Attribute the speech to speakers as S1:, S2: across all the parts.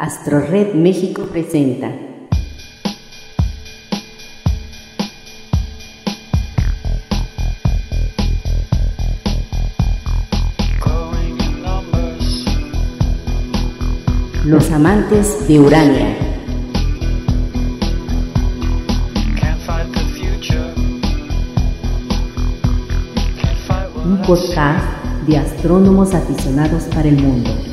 S1: AstroRed México presenta. Los amantes de Urania. Un podcast de astrónomos aficionados para el mundo.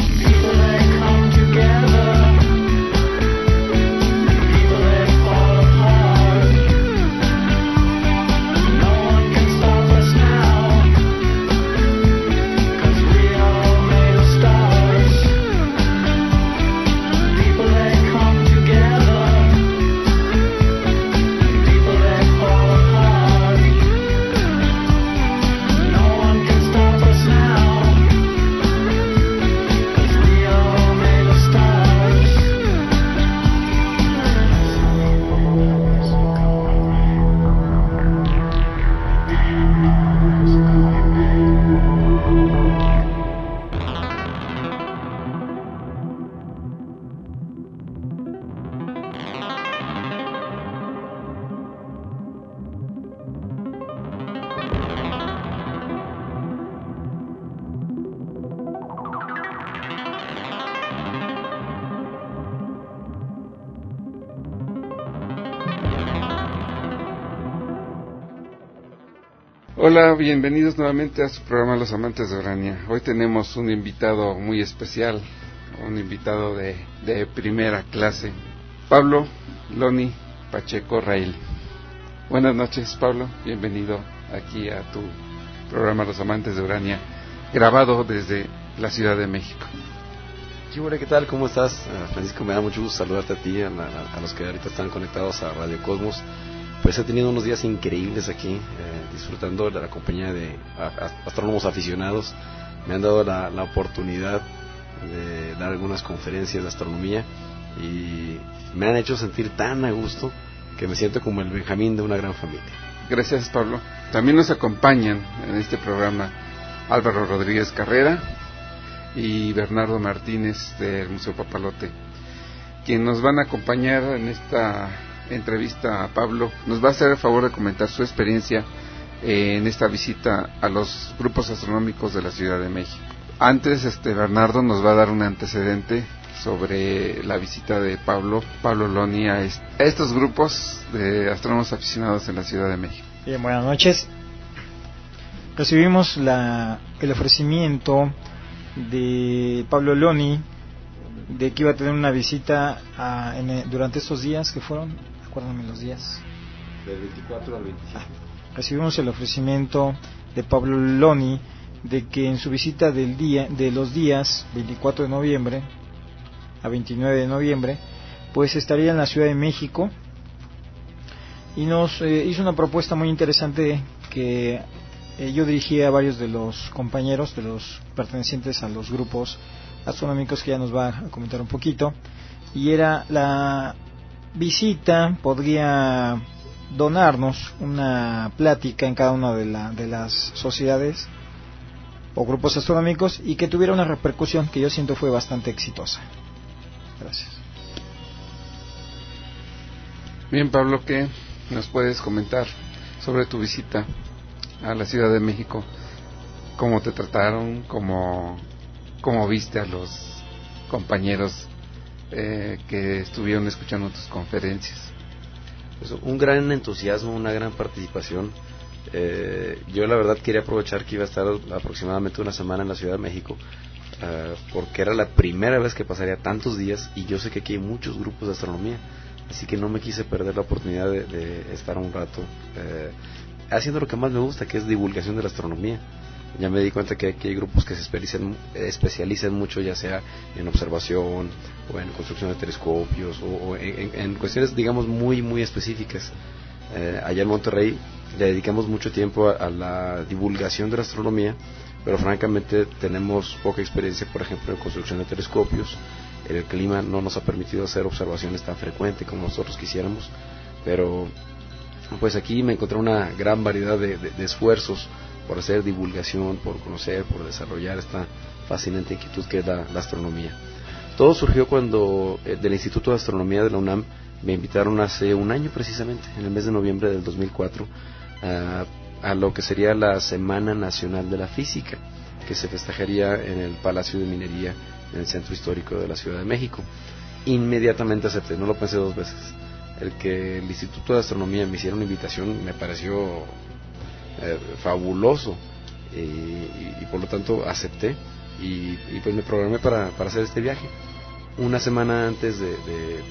S2: Hola, bienvenidos nuevamente a su programa Los Amantes de Urania. Hoy tenemos un invitado muy especial, un invitado de, primera clase, Pablo Loni Pacheco Rail. Buenas noches, Pablo. Bienvenido aquí a tu programa Los Amantes de Urania, grabado desde la Ciudad de México.
S3: ¿qué tal? ¿Cómo estás? Uh, Francisco, me da mucho gusto saludarte a ti, a, a, los que ahorita están conectados a Radio Cosmos. Pues he tenido unos días increíbles aquí, eh, disfrutando de la compañía de astrónomos aficionados. Me han dado la, la, oportunidad de dar algunas conferencias de astronomía y me han hecho sentir tan a gusto que me siento como el Benjamín de una gran familia.
S2: Gracias, Pablo. También nos acompañan en este programa Álvaro Rodríguez Carrera y Bernardo Martínez del Museo Papalote, quien nos van a acompañar en esta entrevista a Pablo. Nos va a hacer el favor de comentar su experiencia en esta visita a los grupos astronómicos de la Ciudad de México. Antes, este Bernardo nos va a dar un antecedente sobre la visita de Pablo, Pablo Loni a estos grupos de astrónomos aficionados en la Ciudad de México.
S4: Bien, buenas noches. Recibimos la, el ofrecimiento de Pablo Loni de que iba a tener una visita a, en, durante estos días que fueron, acuérdame los días.
S3: Del 24 al 25.
S4: Recibimos el ofrecimiento de Pablo Loni de que en su visita del día, de los días 24 de noviembre a 29 de noviembre, pues estaría en la Ciudad de México y nos eh, hizo una propuesta muy interesante que eh, yo dirigía a varios de los compañeros, de los pertenecientes a los grupos astronómicos que ya nos va a comentar un poquito, y era la visita, podría donarnos una plática en cada una de, la, de las sociedades o grupos astronómicos y que tuviera una repercusión que yo siento fue bastante exitosa. Gracias.
S2: Bien, Pablo, ¿qué nos puedes comentar sobre tu visita a la Ciudad de México? ¿Cómo te trataron? ¿Cómo, cómo viste a los compañeros eh, que estuvieron escuchando tus conferencias?
S3: Pues un gran entusiasmo, una gran participación. Eh, yo la verdad quería aprovechar que iba a estar aproximadamente una semana en la Ciudad de México, uh, porque era la primera vez que pasaría tantos días y yo sé que aquí hay muchos grupos de astronomía, así que no me quise perder la oportunidad de, de estar un rato eh, haciendo lo que más me gusta, que es divulgación de la astronomía. Ya me di cuenta que aquí hay grupos que se especializan, especializan mucho, ya sea en observación o en construcción de telescopios o, o en, en, cuestiones, digamos, muy, muy específicas. Eh, allá en Monterrey le dedicamos mucho tiempo a, a, la divulgación de la astronomía, pero francamente tenemos poca experiencia, por ejemplo, en construcción de telescopios. El clima no nos ha permitido hacer observaciones tan frecuentes como nosotros quisiéramos, pero pues aquí me encontré una gran variedad de, de, de esfuerzos por hacer divulgación, por conocer, por desarrollar esta fascinante inquietud que es la, astronomía. Todo surgió cuando eh, del Instituto de Astronomía de la UNAM me invitaron hace un año precisamente, en el mes de noviembre del 2004, a lo que sería la Semana Nacional de la Física, que se festejaría en el Palacio de Minería, en el Centro Histórico de la Ciudad de México. Inmediatamente acepté, no lo pensé dos veces. El que el Instituto de Astronomía me hiciera una invitación me pareció eh, fabuloso y, por lo tanto acepté y, pues me programé para, para hacer este viaje. Una semana antes de,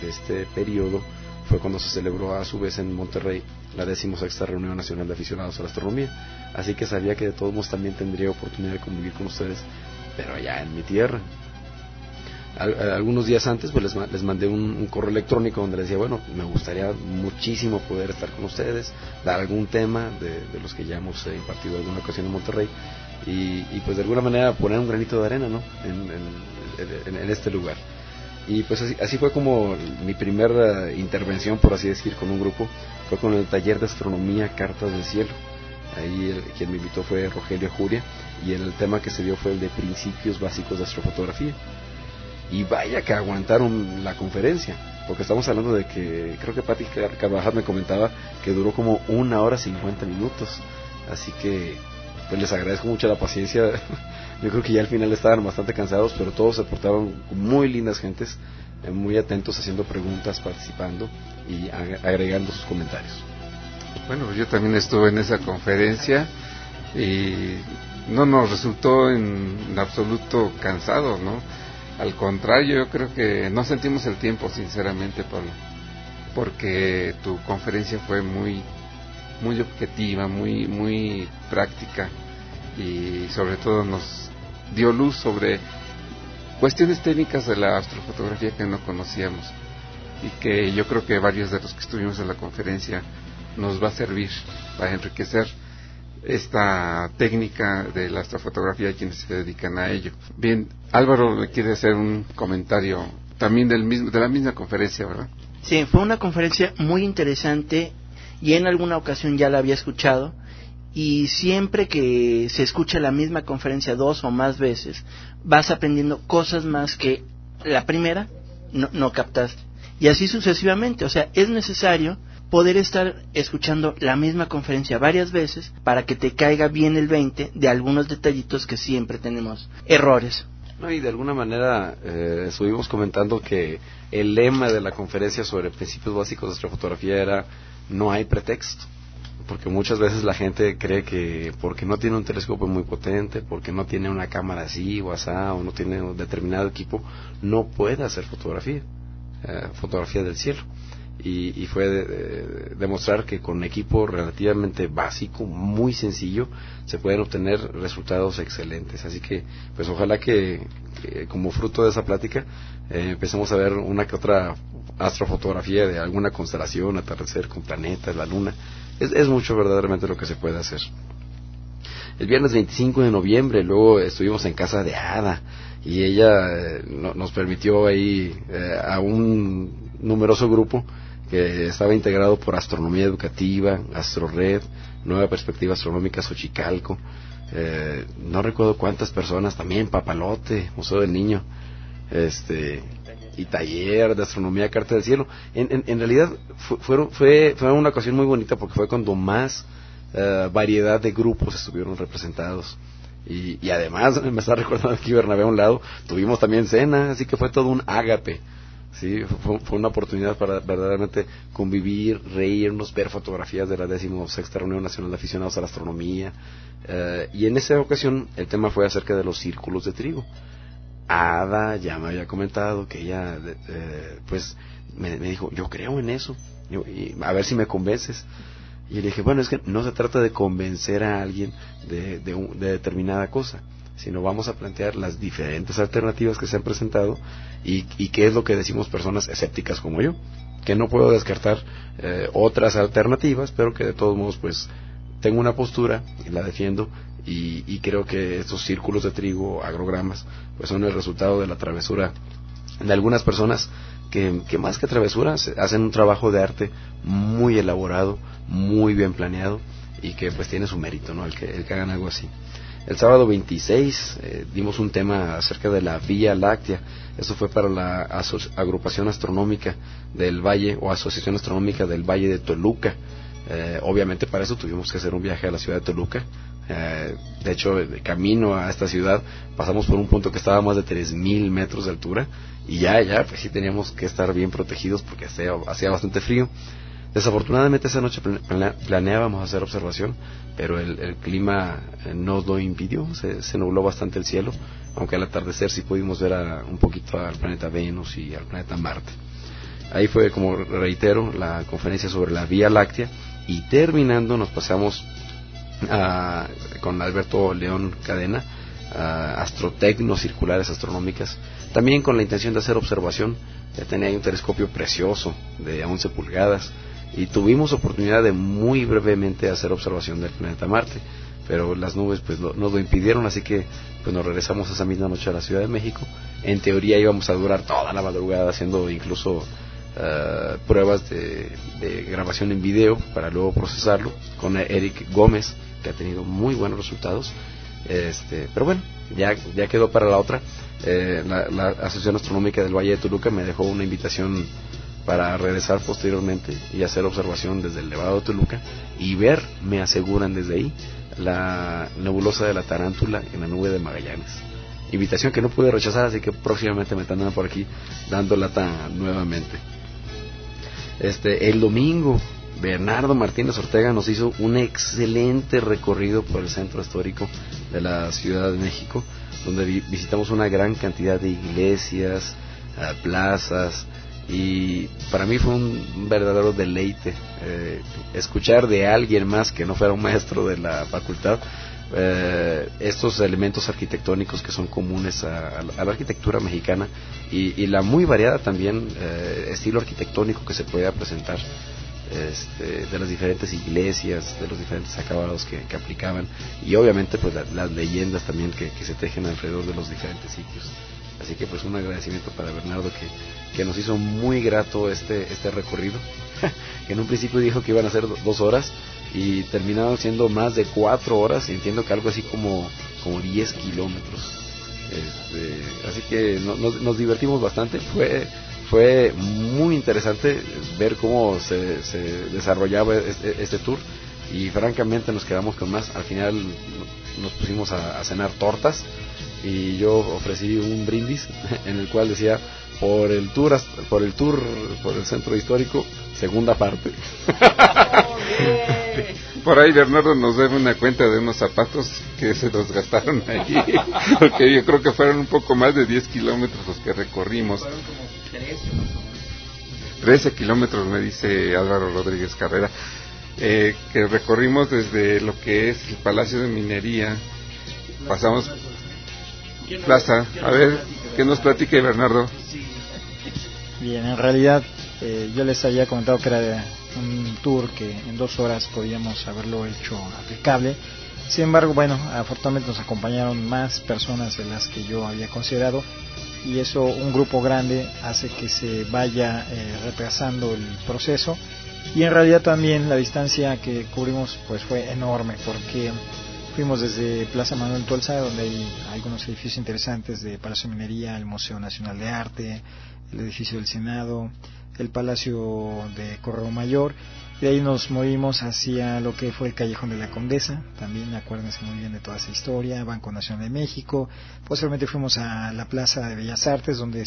S3: este periodo fue cuando se celebró a su vez en Monterrey la decimosexta reunión nacional de aficionados a la astronomía. Así que sabía que de todos modos también tendría oportunidad de convivir con ustedes, pero allá en mi tierra. Algunos días antes pues les, les mandé un, correo electrónico donde les decía, bueno, me gustaría muchísimo poder estar con ustedes, dar algún tema de, los que ya hemos eh, impartido alguna ocasión en Monterrey y, pues de alguna manera poner un granito de arena ¿no? en este lugar. Y pues así, fue como mi primera intervención, por así decir, con un grupo, fue con el taller de astronomía Cartas del Cielo. Ahí quien me invitó fue Rogelio Juria y el tema que se dio fue el de principios básicos de astrofotografía. Y vaya que aguantaron la conferencia, porque estamos hablando de que creo que Patti Carvajal me comentaba que duró como una hora cincuenta minutos. Así que pues les agradezco mucho la paciencia Yo creo que ya al final estaban bastante cansados, pero todos se portaron muy lindas gentes, eh, muy atentos haciendo preguntas, participando y agregando sus comentarios.
S2: Bueno, yo también estuve en esa conferencia y no nos resultó en, absoluto cansado, ¿no? Al contrario, yo creo que no sentimos el tiempo, sinceramente, Pablo, porque tu conferencia fue muy, muy objetiva, muy, muy práctica y sobre todo nos dio luz sobre cuestiones técnicas de la astrofotografía que no conocíamos y que yo creo que varios de los que estuvimos en la conferencia nos va a servir para enriquecer esta técnica de la astrofotografía y quienes se dedican a ello. Bien, Álvaro quiere hacer un comentario también del mismo, de la misma conferencia, ¿verdad?
S5: Sí, fue una conferencia muy interesante y en alguna ocasión ya la había escuchado y siempre que se escucha la misma conferencia dos o más veces, vas aprendiendo cosas más que la primera no, no captaste. Y así sucesivamente, o sea, es necesario poder estar escuchando la misma conferencia varias veces para que te caiga bien el 20 de algunos detallitos que siempre tenemos errores.
S3: No, y de alguna manera eh, estuvimos comentando que el lema de la conferencia sobre principios básicos de astrofotografía era no hay pretexto porque muchas veces la gente cree que porque no tiene un telescopio muy potente, porque no tiene una cámara así o asá, o no tiene un determinado equipo, no puede hacer fotografía, eh, fotografía del cielo. Y, fue demostrar que con equipo relativamente básico, muy sencillo, se pueden obtener resultados excelentes. Así que, pues ojalá que, como fruto de esa plática, eh, empecemos a ver una que otra astrofotografía de alguna constelación, atardecer con planetas, la luna, es, mucho verdaderamente lo que se puede hacer. El viernes 25 de noviembre, luego estuvimos en casa de Ada y ella eh, nos permitió ahí eh, a un numeroso grupo que estaba integrado por Astronomía Educativa, AstroRed, Nueva Perspectiva Astronómica Xochicalco, eh, no recuerdo cuántas personas, también Papalote, Museo del Niño, este, y taller de astronomía Carta del Cielo. En, en, realidad fue, fue, fue una ocasión muy bonita porque fue cuando más eh, variedad de grupos estuvieron representados. Y, y además, me está recordando aquí Bernabé a un lado, tuvimos también cena, así que fue todo un ágape. Sí, fue, fue, una oportunidad para verdaderamente convivir, reírnos, ver fotografías de la decimosexta reunión nacional de aficionados a la astronomía. Eh, y en esa ocasión el tema fue acerca de los círculos de trigo. Ada ya me había comentado que ella, eh, pues, me, dijo, yo creo en eso, y a ver si me convences. Y le dije, bueno, es que no se trata de convencer a alguien de, de, determinada cosa, sino vamos a plantear las diferentes alternativas que se han presentado y, qué es lo que decimos personas escépticas como yo, que no puedo descartar eh, otras alternativas, pero que de todos modos, pues, tengo una postura y la defiendo y, creo que estos círculos de trigo, agrogramas, pues son el resultado de la travesura de algunas personas que, más que travesura hacen un trabajo de arte muy elaborado, muy bien planeado y que pues tiene su mérito, ¿no? El que, el que hagan algo así. El sábado 26 eh, dimos un tema acerca de la Vía Láctea. Eso fue para la agrupación astronómica del Valle o Asociación Astronómica del Valle de Toluca. Eh, obviamente para eso tuvimos que hacer un viaje a la ciudad de Toluca. Eh, de hecho, de camino a esta ciudad pasamos por un punto que estaba a más de 3.000 metros de altura y ya, ya, pues sí teníamos que estar bien protegidos porque hacía, hacía bastante frío. Desafortunadamente esa noche planeábamos hacer observación, pero el, clima eh, nos lo impidió, se, nubló bastante el cielo, aunque al atardecer sí pudimos ver un poquito al planeta Venus y al planeta Marte. Ahí fue, como reitero, la conferencia sobre la Vía Láctea y terminando nos pasamos con Alberto León Cadena a astrotecnos circulares astronómicas, también con la intención de hacer observación. Ya tenía un telescopio precioso de 11 pulgadas y tuvimos oportunidad de muy brevemente hacer observación del planeta Marte, pero las nubes pues nos lo impidieron, así que pues nos regresamos esa misma noche a la Ciudad de México. En teoría íbamos a durar toda la madrugada haciendo incluso uh, pruebas de, de, grabación en video para luego procesarlo con Eric Gómez, que ha tenido muy buenos resultados. Este, pero bueno, ya, ya quedó para la otra. Eh, la, la Asociación Astronómica del Valle de Toluca me dejó una invitación para regresar posteriormente y hacer observación desde el Nevado de Toluca y ver, me aseguran desde ahí, la nebulosa de la tarántula en la nube de Magallanes. Invitación que no pude rechazar, así que próximamente me tendrán por aquí dando lata nuevamente. Este, el domingo, Bernardo Martínez Ortega nos hizo un excelente recorrido por el centro histórico de la Ciudad de México, donde visitamos una gran cantidad de iglesias, eh, plazas, y para mí fue un verdadero deleite eh, escuchar de alguien más que no fuera un maestro de la facultad eh, estos elementos arquitectónicos que son comunes a, la arquitectura mexicana y, la muy variada también eh, estilo arquitectónico que se puede presentar este, de las diferentes iglesias, de los diferentes acabados que, aplicaban y obviamente pues las leyendas también que se tejen alrededor de los diferentes sitios. Así que pues un agradecimiento para Bernardo que, que nos hizo muy grato este, este recorrido, que en un principio dijo que iban a ser dos horas y terminaron siendo más de cuatro horas, entiendo que algo así como, como 10 kilómetros. Este, así que nos, divertimos bastante, fue, fue muy interesante ver cómo se, se desarrollaba este, este, tour y francamente nos quedamos con más. Al final nos pusimos a cenar tortas y yo ofrecí un brindis en el cual decía por el tour por el tour por el centro histórico segunda parte
S2: por ahí Bernardo nos debe una cuenta de unos zapatos que se los gastaron ahí porque yo creo que fueron un poco más de 10 kilómetros los que recorrimos. 13 kilómetros me dice Álvaro Rodríguez Carrera eh, que recorrimos desde lo que es el Palacio de Minería pasamos Plaza. A ver, que nos platique Bernardo.
S4: Bien, en realidad eh, yo les había comentado que era un tour que en dos horas podíamos haberlo hecho aplicable. Sin embargo, bueno, afortunadamente nos acompañaron más personas de las que yo había considerado y eso un grupo grande hace que se vaya eh, retrasando el proceso y en realidad también la distancia que cubrimos pues fue enorme porque Fuimos desde Plaza Manuel Tolsa, donde hay algunos edificios interesantes de Palacio de Minería, el Museo Nacional de Arte, el edificio del Senado, el Palacio de Correo Mayor. De ahí nos movimos hacia lo que fue el Callejón de la Condesa, también acuérdense muy bien de toda esa historia, Banco Nacional de México. Posteriormente fuimos a la Plaza de Bellas Artes, donde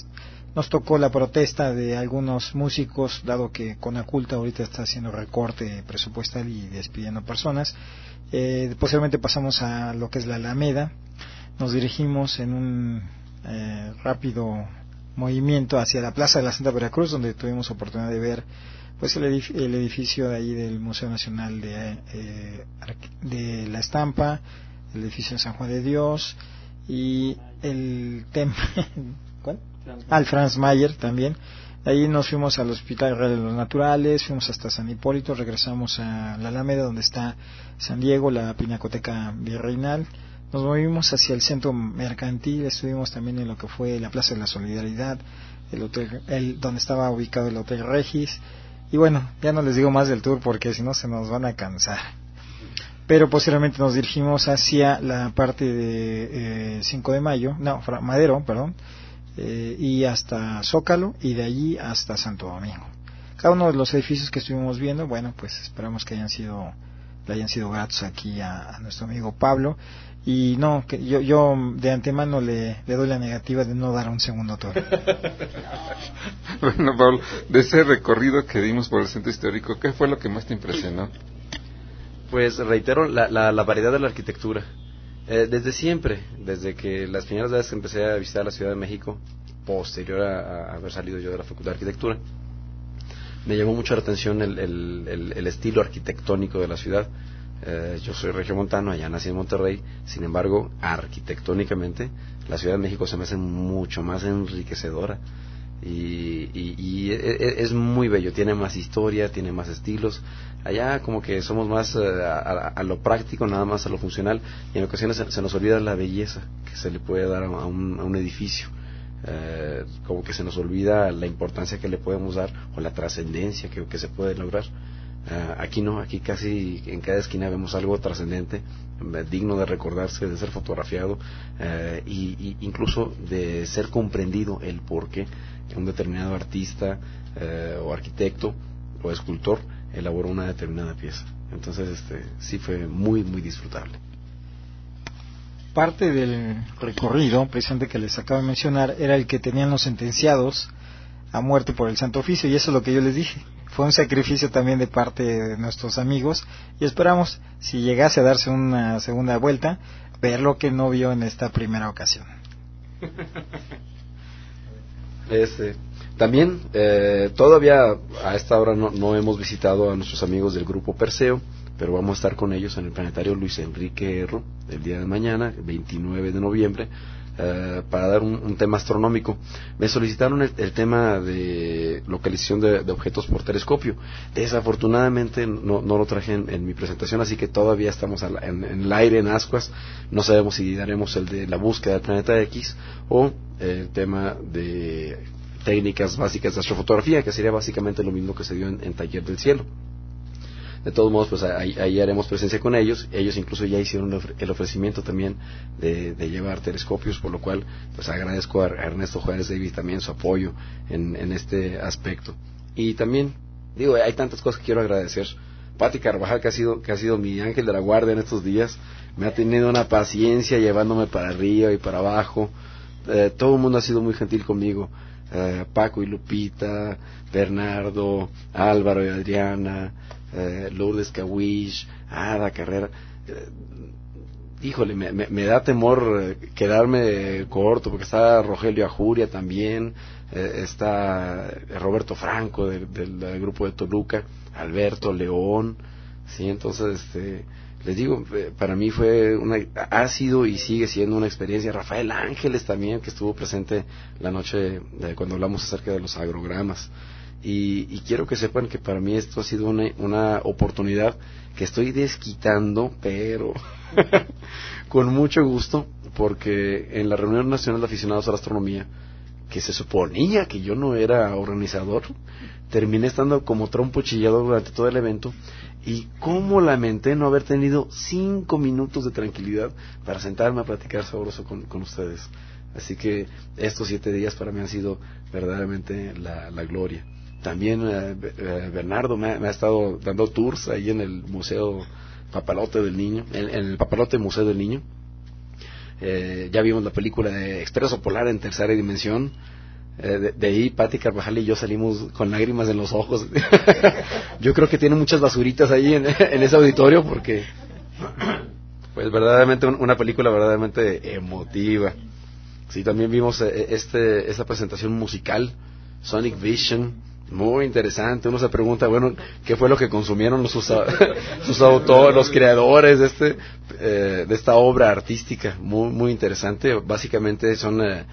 S4: nos tocó la protesta de algunos músicos, dado que Conaculta ahorita está haciendo recorte presupuestal y despidiendo personas. Eh, posteriormente pasamos a lo que es la Alameda, nos dirigimos en un eh, rápido movimiento hacia la Plaza de la Santa Veracruz, donde tuvimos oportunidad de ver pues el, edificio de ahí del Museo Nacional de, eh, de la Estampa, el edificio de San Juan de Dios y el ¿cuál? Al Franz Mayer también. Ahí nos fuimos al Hospital Real de los Naturales, fuimos hasta San Hipólito, regresamos a la Alameda donde está San Diego, la Pinacoteca Virreinal. Nos movimos hacia el centro mercantil, estuvimos también en lo que fue la Plaza de la Solidaridad, el hotel, el, donde estaba ubicado el Hotel Regis. Y bueno, ya no les digo más del tour porque si no se nos van a cansar. pero posteriormente nos dirigimos hacia la parte de 5 de mayo, no, Madero, perdón, y hasta Zócalo y de allí hasta Santo Domingo. Cada uno de los edificios que estuvimos viendo, bueno, pues esperamos que hayan sido le hayan sido gratos aquí a, nuestro amigo Pablo y no, que yo, yo de antemano le, le doy la negativa de no dar un segundo tour.
S2: bueno, Pablo, de ese recorrido que dimos por el centro histórico, ¿qué fue lo que más te impresionó?
S3: Pues reitero la, la, variedad de la arquitectura. Eh, desde siempre, desde que las primeras veces que empecé a visitar la Ciudad de México, posterior a, haber salido yo de la Facultad de Arquitectura, me llamó mucho la atención el, estilo arquitectónico de la ciudad. Eh, yo soy regiomontano, allá nací en Monterrey, sin embargo, arquitectónicamente, la Ciudad de México se me hace mucho más enriquecedora y, y, e, e, es, muy bello, tiene más historia, tiene más estilos. Allá como que somos más eh, a, lo práctico, nada más a lo funcional, y en ocasiones se, nos olvida la belleza que se le puede dar a un, a un edificio. Eh, como que se nos olvida la importancia que le podemos dar o la trascendencia que, se puede lograr. Ah, aquí no, aquí casi en cada esquina vemos algo trascendente, eh, digno de recordarse, de ser fotografiado eh, y, incluso de ser comprendido el por qué un determinado artista eh, o arquitecto o escultor elaboró una determinada pieza. Entonces, este, sí fue muy, muy disfrutable.
S4: Parte del recorrido, precisamente que les acabo de mencionar, era el que tenían los sentenciados a muerte por el Santo Oficio, y eso es lo que yo les dije fue un sacrificio también de parte de nuestros amigos y esperamos, si llegase a darse una segunda vuelta, ver lo que no vio en esta primera ocasión.
S3: Este, también, eh, todavía a esta hora no, no, hemos visitado a nuestros amigos del grupo Perseo, pero vamos a estar con ellos en el planetario Luis Enrique Erro el día de mañana, 29 de noviembre, eh, para dar un, tema astronómico. Me solicitaron el, tema de localización de, objetos por telescopio. Desafortunadamente no, lo traje en, mi presentación, así que todavía estamos en, el aire en ascuas. No sabemos si daremos el de la búsqueda del planeta X o el tema de técnicas básicas de astrofotografía, que sería básicamente lo mismo que se dio en Taller del Cielo. De todos modos, pues ahí, haremos presencia con ellos. Ellos incluso ya hicieron el ofrecimiento también de, llevar telescopios, por lo cual pues agradezco a Ernesto Juárez Davis también su apoyo en, este aspecto. Y también, digo, hay tantas cosas que quiero agradecer. Pati Carvajal, que ha sido, que ha sido mi ángel de la guardia en estos días, me ha tenido una paciencia llevándome para arriba y para abajo. Eh, todo el mundo ha sido muy gentil conmigo. Eh, Paco y Lupita, Bernardo, Álvaro y Adriana, eh, Lourdes Cawish, Ada Carrera. Eh, híjole, me, da temor eh, quedarme corto, porque está Rogelio Ajuria también, está Roberto Franco del, grupo de Toluca, Alberto León, sí, entonces, este, les digo, para mí fue una, ha sido y sigue siendo una experiencia. Rafael Ángeles también, que estuvo presente la noche de, cuando hablamos acerca de los agrogramas. Y, quiero que sepan que para mí esto ha sido una, una oportunidad que estoy desquitando, pero con mucho gusto, porque en la reunión nacional de aficionados a la astronomía, que se suponía que yo no era organizador, terminé estando como trompo chillado durante todo el evento y cómo lamenté no haber tenido cinco minutos de tranquilidad para sentarme a platicar sabroso con, con ustedes. Así que estos siete días para mí han sido verdaderamente la, la gloria. También eh, eh, Bernardo me, ha estado dando tours ahí en el Museo Papalote del Niño, en, el Papalote Museo del Niño. Eh, ya vimos la película de Expreso Polar en tercera dimensión. De, ahí Patti Carvajal y yo salimos con lágrimas en los ojos. yo creo que tiene muchas basuritas ahí en, ese auditorio porque, pues verdaderamente una película verdaderamente emotiva. Sí, también vimos este, esta presentación musical, Sonic Vision, muy interesante. Uno se pregunta, bueno, ¿qué fue lo que consumieron sus, sus autores, los creadores de, este, eh, de esta obra artística? Muy, muy interesante. Básicamente son eh,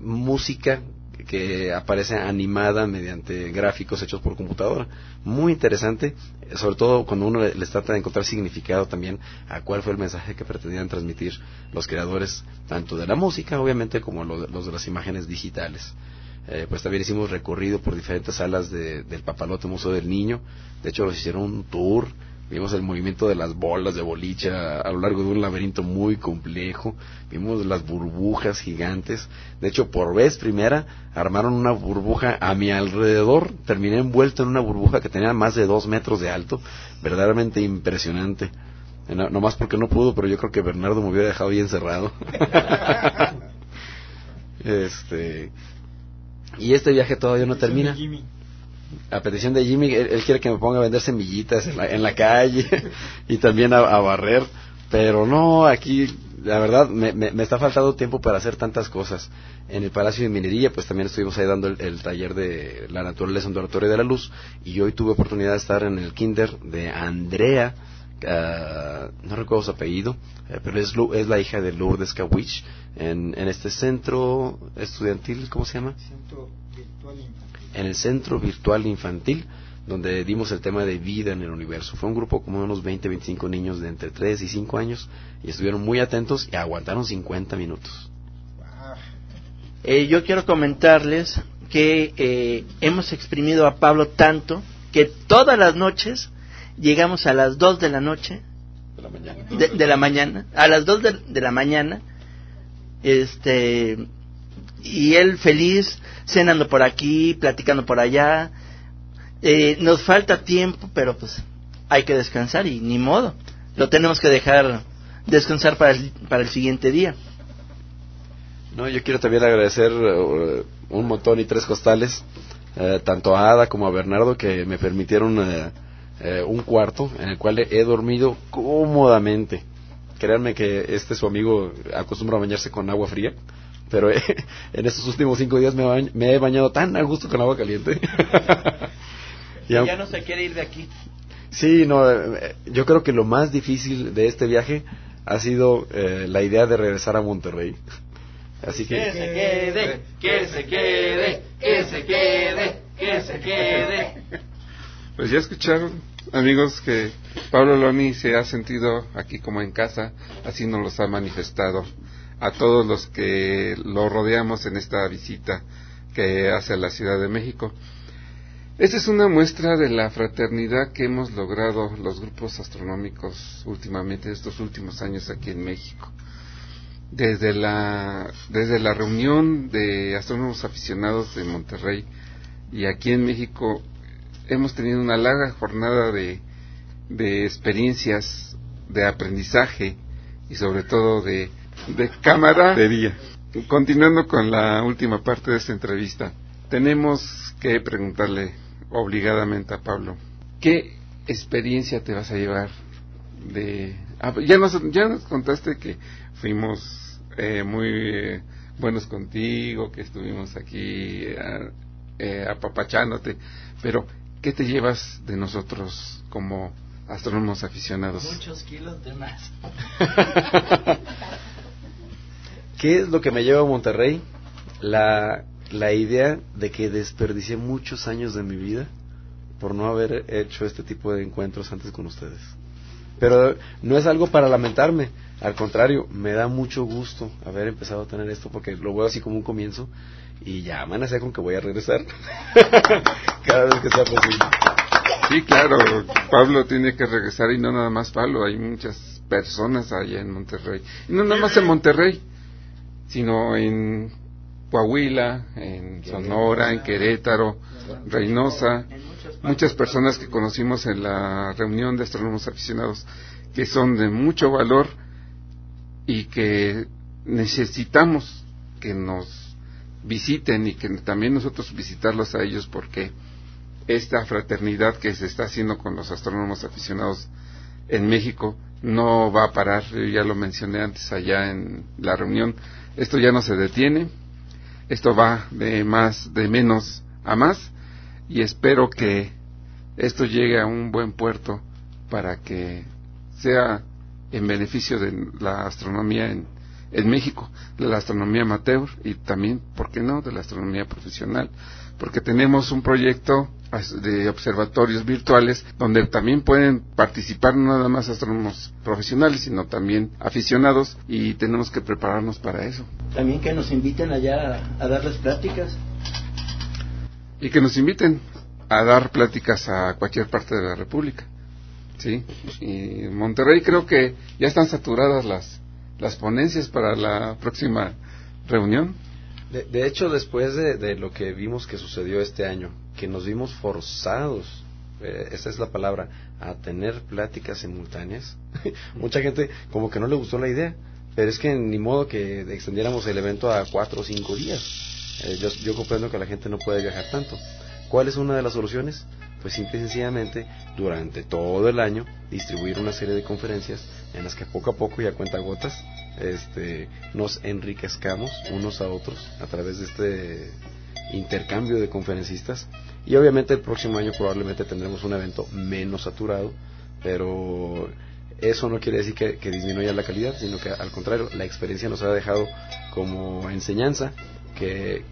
S3: música que aparece animada mediante gráficos hechos por computadora. Muy interesante, sobre todo cuando uno les trata de encontrar significado también a cuál fue el mensaje que pretendían transmitir los creadores, tanto de la música, obviamente, como los de las imágenes digitales. Eh, pues también hicimos recorrido por diferentes salas del Papalote Museo del Niño. De hecho, nos hicieron un tour vimos el movimiento de las bolas de bolicha a lo largo de un laberinto muy complejo, vimos las burbujas gigantes, de hecho por vez primera armaron una burbuja a mi alrededor, terminé envuelto en una burbuja que tenía más de dos metros de alto, verdaderamente impresionante. No, más porque no pudo, pero yo creo que Bernardo me hubiera dejado ahí encerrado. este y este viaje todavía no termina. A petición de Jimmy, él, quiere que me ponga a vender semillitas en la, calle y también a, barrer. Pero no, aquí la verdad me, me, está faltando tiempo para hacer tantas cosas. En el Palacio de Minería, pues también estuvimos ahí dando el, taller de la naturaleza en Doratorio de la Luz. Y hoy tuve oportunidad de estar en el Kinder de Andrea, uh, no recuerdo su apellido, eh, pero es, es la hija de Lourdes Kawich, en, en este centro estudiantil, ¿cómo se llama? Centro Virtual Infantil. En el Centro Virtual Infantil, donde dimos el tema de vida en el universo. Fue un grupo como unos 20, 25 niños de entre 3 y 5 años y estuvieron muy atentos y aguantaron 50 minutos.
S5: Eh, yo quiero comentarles que eh, hemos exprimido a Pablo tanto que todas las noches llegamos a las 2 de la noche. De la mañana, de, la mañana. A las 2 de, la mañana. Este y él feliz cenando por aquí platicando por allá. Eh, nos falta tiempo pero pues hay que descansar y ni modo. Lo tenemos que dejar descansar para el, para el siguiente día.
S3: No yo quiero también agradecer uh, un montón y tres costales uh, tanto a Ada como a Bernardo que me permitieron uh, eh, un cuarto en el cual he dormido cómodamente. Créanme que este su amigo acostumbra a bañarse con agua fría, pero en estos últimos cinco días me, he bañado tan a gusto con agua caliente.
S5: ya no se quiere ir de aquí.
S3: Sí, no, eh, yo creo que lo más difícil de este viaje ha sido eh, la idea de regresar a Monterrey. Así que...
S5: Que se quede, que se quede, que se quede, que se quede.
S2: Pues ya escucharon, amigos, que Pablo Loni se ha sentido aquí como en casa, así nos los ha manifestado a todos los que lo rodeamos en esta visita que hace a la Ciudad de México. Esta es una muestra de la fraternidad que hemos logrado los grupos astronómicos últimamente, estos últimos años aquí en México. Desde la, desde la reunión de astrónomos aficionados de Monterrey y aquí en México hemos tenido una larga jornada de, de experiencias, de aprendizaje y sobre todo de, de camaradería. Continuando con la última parte de esta entrevista, tenemos que preguntarle obligadamente a Pablo, ¿qué experiencia te vas a llevar de... Ah, ya, nos, ya nos contaste que fuimos eh, muy eh, buenos contigo, que estuvimos aquí eh, eh apapachándote, pero ¿Qué te llevas de nosotros como astrónomos aficionados?
S5: Muchos kilos de más.
S3: ¿Qué es lo que me lleva a Monterrey? La, la idea de que desperdicié muchos años de mi vida por no haber hecho este tipo de encuentros antes con ustedes. Pero no es algo para lamentarme, al contrario, me da mucho gusto haber empezado a tener esto porque lo veo así como un comienzo y ya amanece con que voy a regresar cada vez que sea posible.
S2: Sí, claro, Pablo tiene que regresar y no nada más Pablo, hay muchas personas allá en Monterrey. Y no nada más en Monterrey, sino en Coahuila, en Sonora, en Querétaro, Reynosa, muchas personas que conocimos en la reunión de astrónomos aficionados que son de mucho valor y que necesitamos que nos visiten y que también nosotros visitarlos a ellos porque esta fraternidad que se está haciendo con los astrónomos aficionados en México no va a parar, yo ya lo mencioné antes allá en la reunión, esto ya no se detiene, esto va de más, de menos a más. Y espero que esto llegue a un buen puerto para que sea en beneficio de la astronomía en, en México, de la astronomía amateur y también, ¿por qué no?, de la astronomía profesional, porque tenemos un proyecto de observatorios virtuales donde también pueden participar no nada más astrónomos profesionales, sino también aficionados y tenemos que prepararnos para eso.
S5: También que nos inviten allá a, darles pláticas.
S2: Y que nos inviten a dar pláticas a cualquier parte de la República. Sí, y Monterrey creo que ya están saturadas las, las ponencias para la próxima reunión.
S3: De, hecho, después de, de, lo que vimos que sucedió este año, que nos vimos forzados, eh, esa es la palabra, a tener pláticas simultáneas, mucha gente como que no le gustó la idea, pero es que ni modo que extendiéramos el evento a cuatro o cinco días. Eh, yo, yo comprendo que la gente no puede viajar tanto. ¿Cuál es una de las soluciones? Pues simple y sencillamente, durante todo el año, distribuir una serie de conferencias en las que poco a poco y a cuenta gotas este, nos enriquezcamos unos a otros a través de este intercambio de conferencistas. Y obviamente el próximo año probablemente tendremos un evento menos saturado, pero eso no quiere decir que, que disminuya la calidad, sino que al contrario, la experiencia nos ha dejado como enseñanza que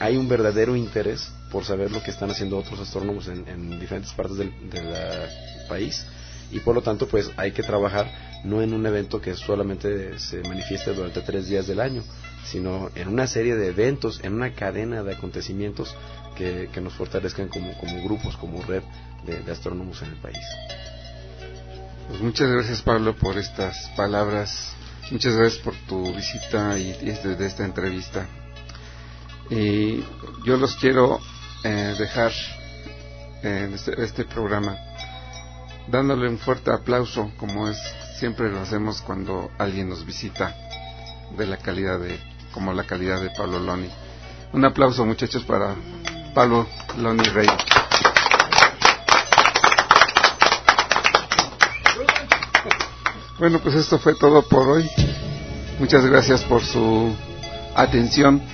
S3: hay un verdadero interés por saber lo que están haciendo otros astrónomos en, en diferentes partes del, del país y por lo tanto pues hay que trabajar no en un evento que solamente se manifieste durante tres días del año, sino en una serie de eventos, en una cadena de acontecimientos que, que nos fortalezcan como, como, grupos, como red de, astrónomos en el país.
S2: Pues muchas gracias Pablo por estas palabras, muchas gracias por tu visita y, y este, de esta entrevista. Y yo los quiero eh, dejar en este, este programa dándole un fuerte aplauso como es siempre lo hacemos cuando alguien nos visita de la calidad de como la calidad de Pablo Loni. Un aplauso muchachos para Pablo Loni Rey. Bueno pues esto fue todo por hoy. Muchas gracias por su atención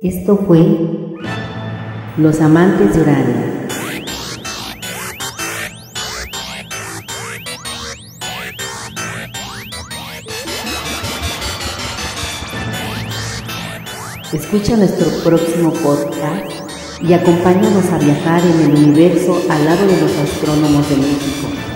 S6: Esto fue Los Amantes de Urania. Escucha nuestro próximo podcast y acompáñanos a viajar en el universo al lado de los astrónomos de México.